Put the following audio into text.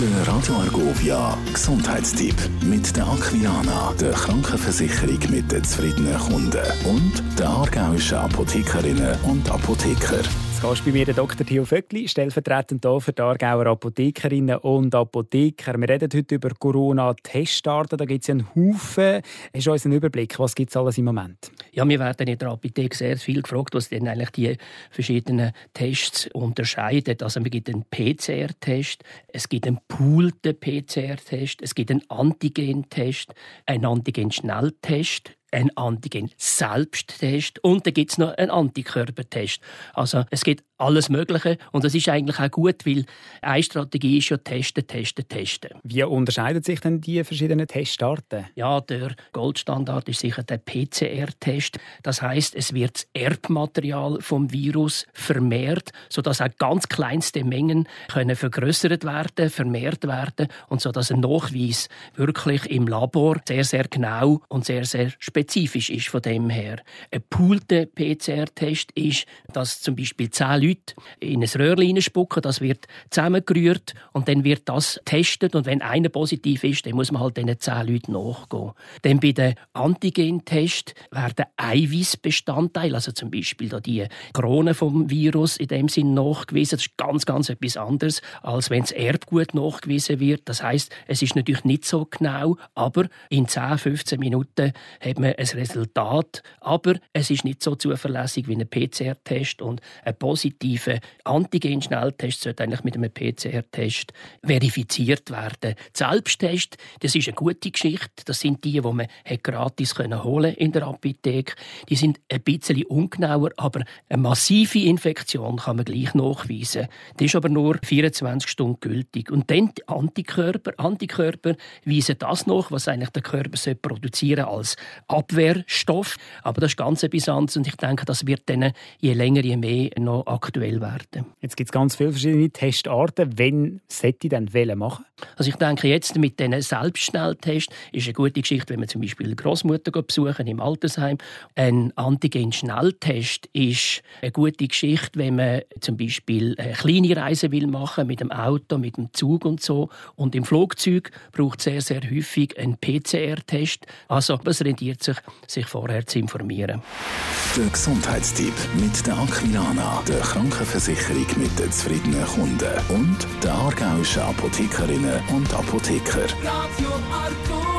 Der Radio Argovia Gesundheitstipp mit der Aquiana, der Krankenversicherung mit den zufriedenen Kunden und der aargauischen Apothekerinnen und Apotheker. Gast bei mir Dr. Theo Vöckli, stellvertretend hier für die Aargauer Apothekerinnen und Apotheker. Wir reden heute über Corona-Testarten. Da gibt es einen Haufen. Hast du uns einen Überblick? Was gibt es alles im Moment? Ja, wir werden in der Apotheke sehr viel gefragt, was denn eigentlich die verschiedenen Tests unterscheiden. Also es gibt einen PCR-Test, es gibt einen poolten PCR-Test, es gibt einen Antigen-Test, einen Antigen-Schnelltest, ein Antigen-Selbsttest und dann gibt es noch einen Antikörpertest. Also es gibt alles Mögliche und das ist eigentlich auch gut, weil eine Strategie ist ja testen, testen, testen. Wie unterscheiden sich denn die verschiedenen Testarten? Ja, der Goldstandard ist sicher der PCR-Test. Das heißt, es wird das Erbmaterial vom Virus vermehrt, sodass auch ganz kleinste Mengen können vergrößert werden, vermehrt werden und so dass ein Nachweis wirklich im Labor sehr sehr genau und sehr sehr spezifisch ist von dem her. Ein poolter PCR-Test ist, dass zum Beispiel zehn Leute in ein Röhrchen spucken, das wird zusammengerührt und dann wird das getestet und wenn einer positiv ist, dann muss man halt diesen zehn Leuten nachgehen. Dann bei den Antigen-Test werden Eiweißbestandteile, also zum Beispiel die Krone vom Virus in dem Sinn nachgewiesen. Das ist ganz, ganz etwas anderes, als wenn das Erbgut nachgewiesen wird. Das heißt, es ist natürlich nicht so genau, aber in 10, 15 Minuten hat man ein Resultat. Aber es ist nicht so zuverlässig wie ein PCR-Test und ein positiver Antigen-Schnelltest sollte eigentlich mit einem PCR-Test verifiziert werden. Der Selbsttest, das ist eine gute Geschichte. Das sind die, die man gratis holen in der Apotheke. Die sind ein bisschen ungenauer, aber eine massive Infektion kann man gleich nachweisen. Die ist aber nur 24 Stunden gültig. Und dann die Antikörper. Antikörper weisen das nach, was eigentlich der Körper produzieren als Abwehrstoff. Aber das ist ganz etwas anderes und ich denke, das wird dann je länger, je mehr noch aktuell werden. Jetzt gibt es ganz viele verschiedene Testarten. Wenn sollte ich dann welche machen? Also ich denke, jetzt mit diesen Selbstschnelltests ist eine gute Geschichte, wenn man zum Beispiel eine Großmutter besuchen im Altersheim. Ein Antigen-Schnelltest ist eine gute Geschichte, wenn man zum Beispiel eine kleine Reise will machen mit dem Auto, mit dem Zug und so. Und im Flugzeug braucht es sehr, sehr häufig einen PCR-Test. Also es rentiert sich, sich vorher zu informieren. Der Gesundheitstipp mit der Aquilana, der Krankenversicherung mit den zufriedenen Kunden und der aargauischen Apothekerinnen und Apotheker. Radio Arco.